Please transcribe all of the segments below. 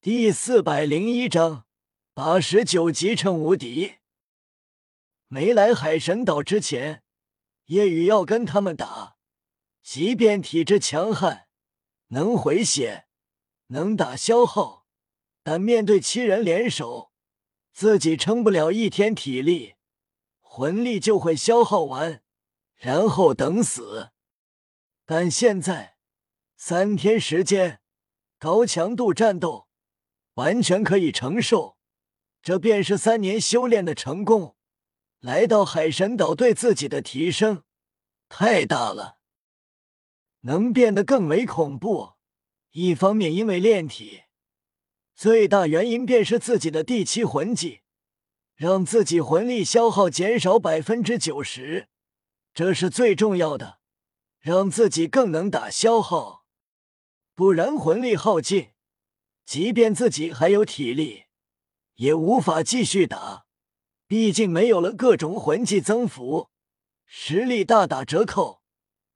第四百零一章八十九级称无敌。没来海神岛之前，夜雨要跟他们打，即便体质强悍，能回血，能打消耗，但面对七人联手，自己撑不了一天体力，魂力就会消耗完，然后等死。但现在三天时间，高强度战斗。完全可以承受，这便是三年修炼的成功。来到海神岛，对自己的提升太大了，能变得更为恐怖。一方面，因为炼体，最大原因便是自己的第七魂技，让自己魂力消耗减少百分之九十，这是最重要的，让自己更能打消耗，不然魂力耗尽。即便自己还有体力，也无法继续打。毕竟没有了各种魂技增幅，实力大打折扣，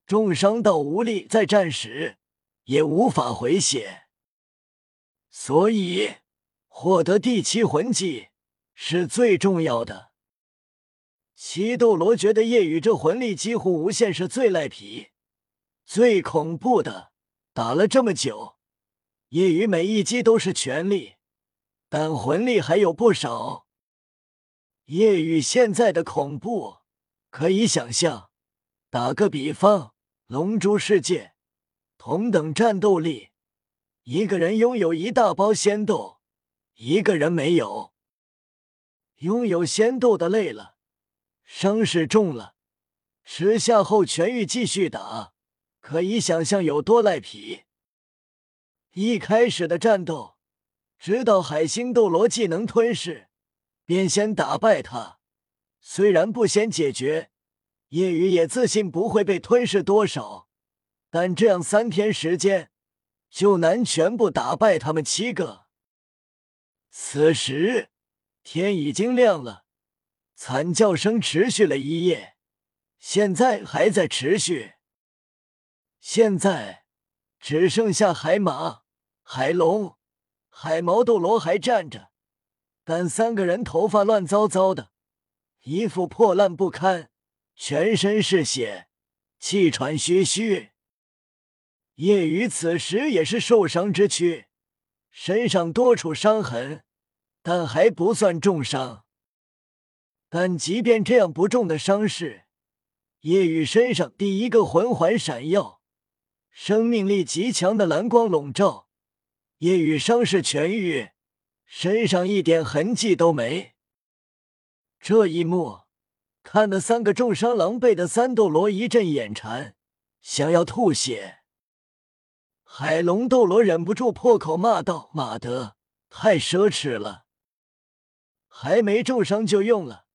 重伤到无力再战时，也无法回血。所以，获得第七魂技是最重要的。七斗罗觉得夜雨这魂力几乎无限，是最赖皮、最恐怖的。打了这么久。夜雨每一击都是全力，但魂力还有不少。夜雨现在的恐怖可以想象。打个比方，龙珠世界同等战斗力，一个人拥有一大包仙豆，一个人没有。拥有仙豆的累了，伤势重了，吃下后痊愈继续打，可以想象有多赖皮。一开始的战斗，知道海星斗罗技能吞噬，便先打败他。虽然不先解决，夜雨也自信不会被吞噬多少，但这样三天时间就难全部打败他们七个。此时天已经亮了，惨叫声持续了一夜，现在还在持续。现在只剩下海马。海龙、海毛斗罗还站着，但三个人头发乱糟糟的，衣服破烂不堪，全身是血，气喘吁吁。夜雨此时也是受伤之躯，身上多处伤痕，但还不算重伤。但即便这样不重的伤势，夜雨身上第一个魂环闪耀，生命力极强的蓝光笼罩。夜雨伤势痊愈，身上一点痕迹都没。这一幕看得三个重伤狼狈的三斗罗一阵眼馋，想要吐血。海龙斗罗忍不住破口骂道：“妈的，太奢侈了！还没重伤就用了，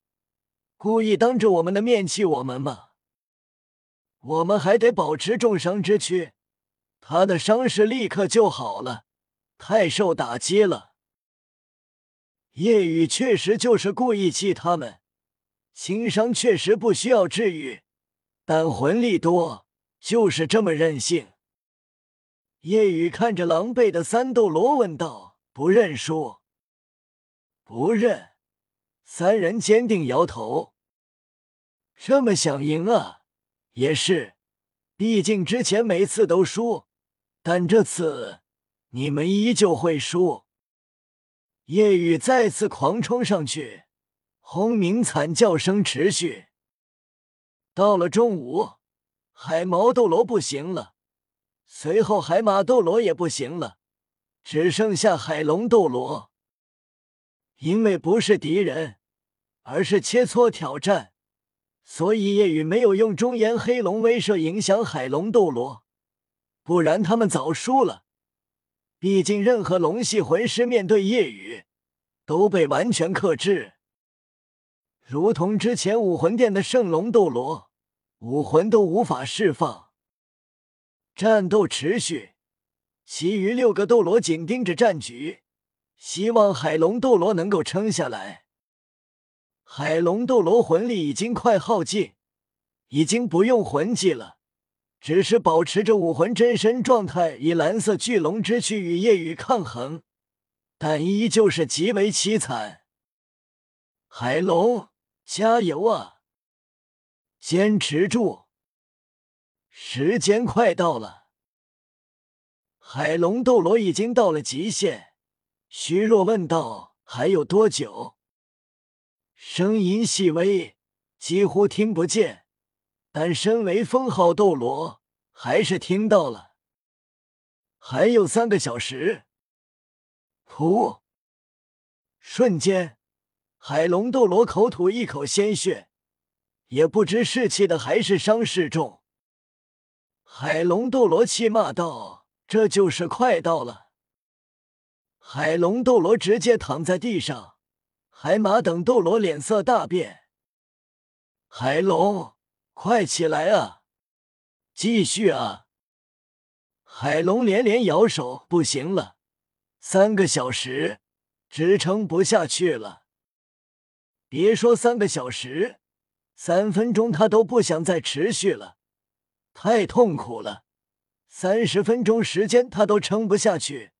故意当着我们的面气我们吗？我们还得保持重伤之躯，他的伤势立刻就好了。”太受打击了，夜雨确实就是故意气他们，轻伤确实不需要治愈，但魂力多就是这么任性。夜雨看着狼狈的三斗罗问道：“不认输？”“不认。”三人坚定摇头。这么想赢啊？也是，毕竟之前每次都输，但这次。你们依旧会输。夜雨再次狂冲上去，轰鸣惨叫声持续。到了中午，海毛斗罗不行了，随后海马斗罗也不行了，只剩下海龙斗罗。因为不是敌人，而是切磋挑战，所以夜雨没有用中炎黑龙威慑影响海龙斗罗，不然他们早输了。毕竟，任何龙系魂师面对夜雨都被完全克制，如同之前武魂殿的圣龙斗罗，武魂都无法释放。战斗持续，其余六个斗罗紧盯着战局，希望海龙斗罗能够撑下来。海龙斗罗魂力已经快耗尽，已经不用魂技了。只是保持着武魂真身状态，以蓝色巨龙之躯与夜雨抗衡，但依旧是极为凄惨。海龙，加油啊！坚持住！时间快到了。海龙斗罗已经到了极限，虚弱问道：“还有多久？”声音细微，几乎听不见，但身为封号斗罗，还是听到了。还有三个小时。噗！瞬间，海龙斗罗口吐一口鲜血，也不知是气的还是伤势重。海龙斗罗气骂道。这就是快到了！海龙斗罗直接躺在地上，海马等斗罗脸色大变。海龙，快起来啊！继续啊！海龙连连摇手，不行了，三个小时支撑不下去了。别说三个小时，三分钟他都不想再持续了，太痛苦了。三十分钟时间，他都撑不下去，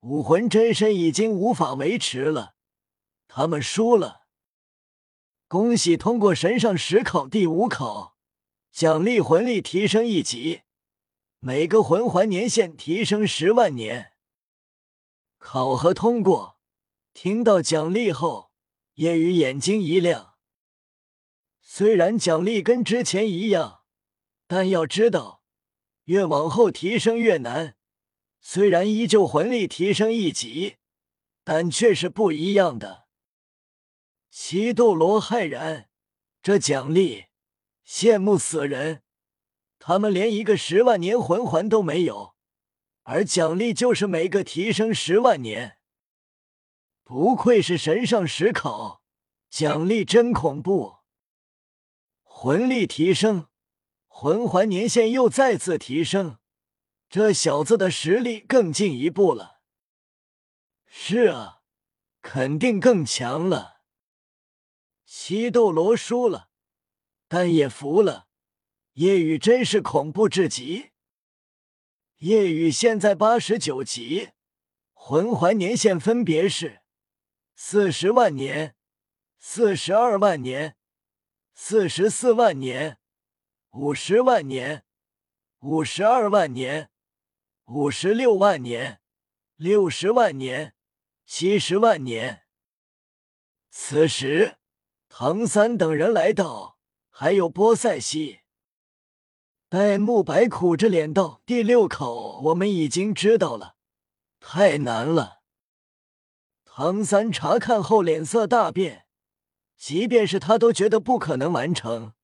武魂真身已经无法维持了。他们输了。恭喜通过神上十考第五考，奖励魂力提升一级，每个魂环年限提升十万年。考核通过。听到奖励后，叶雨眼睛一亮。虽然奖励跟之前一样，但要知道。越往后提升越难，虽然依旧魂力提升一级，但却是不一样的。七斗罗骇然，这奖励羡慕死人！他们连一个十万年魂环都没有，而奖励就是每个提升十万年。不愧是神上十考，奖励真恐怖！魂力提升。魂环年限又再次提升，这小子的实力更进一步了。是啊，肯定更强了。七斗罗输了，但也服了。夜雨真是恐怖至极。夜雨现在八十九级，魂环年限分别是四十万年、四十二万年、四十四万年。五十万年，五十二万年，五十六万年，六十万年，七十万年。此时，唐三等人来到，还有波塞西。戴沐白苦着脸道：“第六口我们已经知道了，太难了。”唐三查看后脸色大变，即便是他都觉得不可能完成。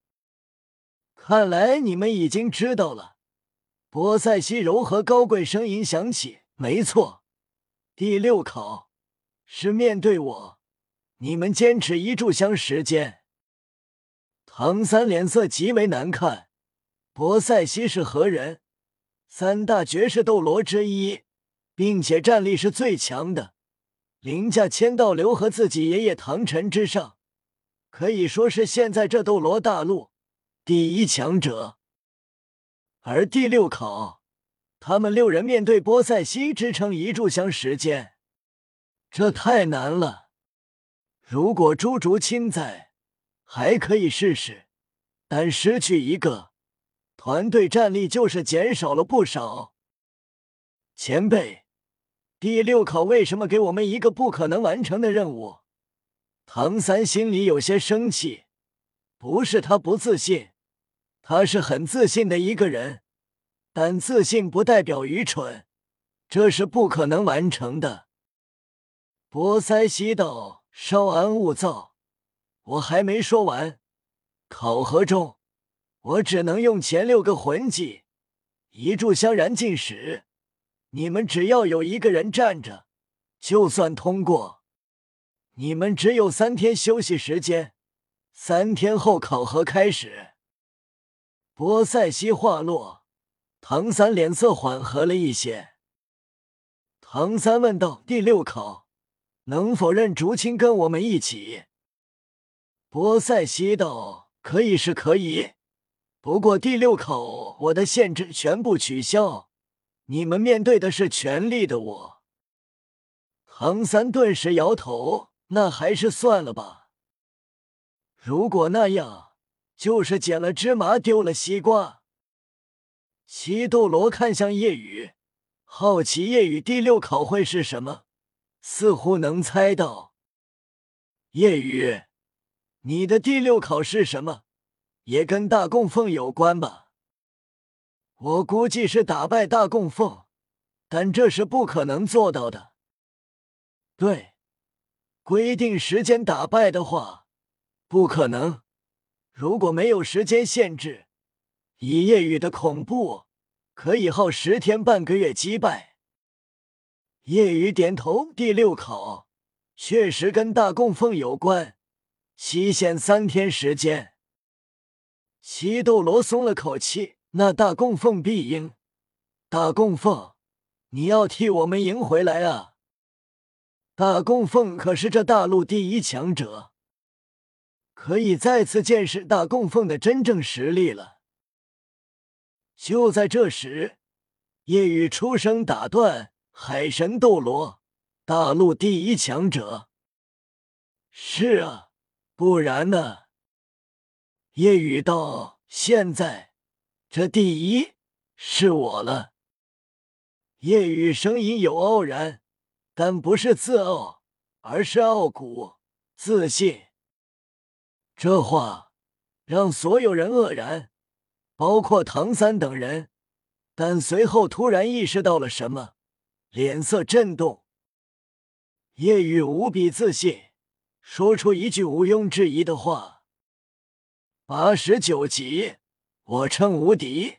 看来你们已经知道了。波塞西柔和高贵声音响起：“没错，第六考是面对我，你们坚持一炷香时间。”唐三脸色极为难看。波塞西是何人？三大绝世斗罗之一，并且战力是最强的，凌驾千道流和自己爷爷唐晨之上，可以说是现在这斗罗大陆。第一强者，而第六考，他们六人面对波塞西支撑一炷香时间，这太难了。如果朱竹清在，还可以试试，但失去一个，团队战力就是减少了不少。前辈，第六考为什么给我们一个不可能完成的任务？唐三心里有些生气，不是他不自信。他是很自信的一个人，但自信不代表愚蠢，这是不可能完成的。波塞西道：“稍安勿躁，我还没说完。考核中，我只能用前六个魂技，一炷香燃尽时，你们只要有一个人站着，就算通过。你们只有三天休息时间，三天后考核开始。”波塞西话落，唐三脸色缓和了一些。唐三问道：“第六考，能否认竹青跟我们一起？”波塞西道：“可以是可以，不过第六考我的限制全部取消，你们面对的是全力的我。”唐三顿时摇头：“那还是算了吧。如果那样，就是捡了芝麻丢了西瓜。”西斗罗看向夜雨，好奇夜雨第六考会是什么，似乎能猜到。夜雨，你的第六考是什么？也跟大供奉有关吧？我估计是打败大供奉，但这是不可能做到的。对，规定时间打败的话，不可能。如果没有时间限制。以夜雨的恐怖，可以耗十天半个月击败。夜雨点头，第六考确实跟大供奉有关，期限三天时间。西斗罗松了口气，那大供奉必赢。大供奉，你要替我们赢回来啊！大供奉可是这大陆第一强者，可以再次见识大供奉的真正实力了。就在这时，夜雨出声打断：“海神斗罗，大陆第一强者。”“是啊，不然呢？”夜雨道：“现在这第一是我了。”夜雨声音有傲然，但不是自傲，而是傲骨、自信。这话让所有人愕然。包括唐三等人，但随后突然意识到了什么，脸色震动。叶雨无比自信，说出一句毋庸置疑的话：“八十九级，我称无敌。”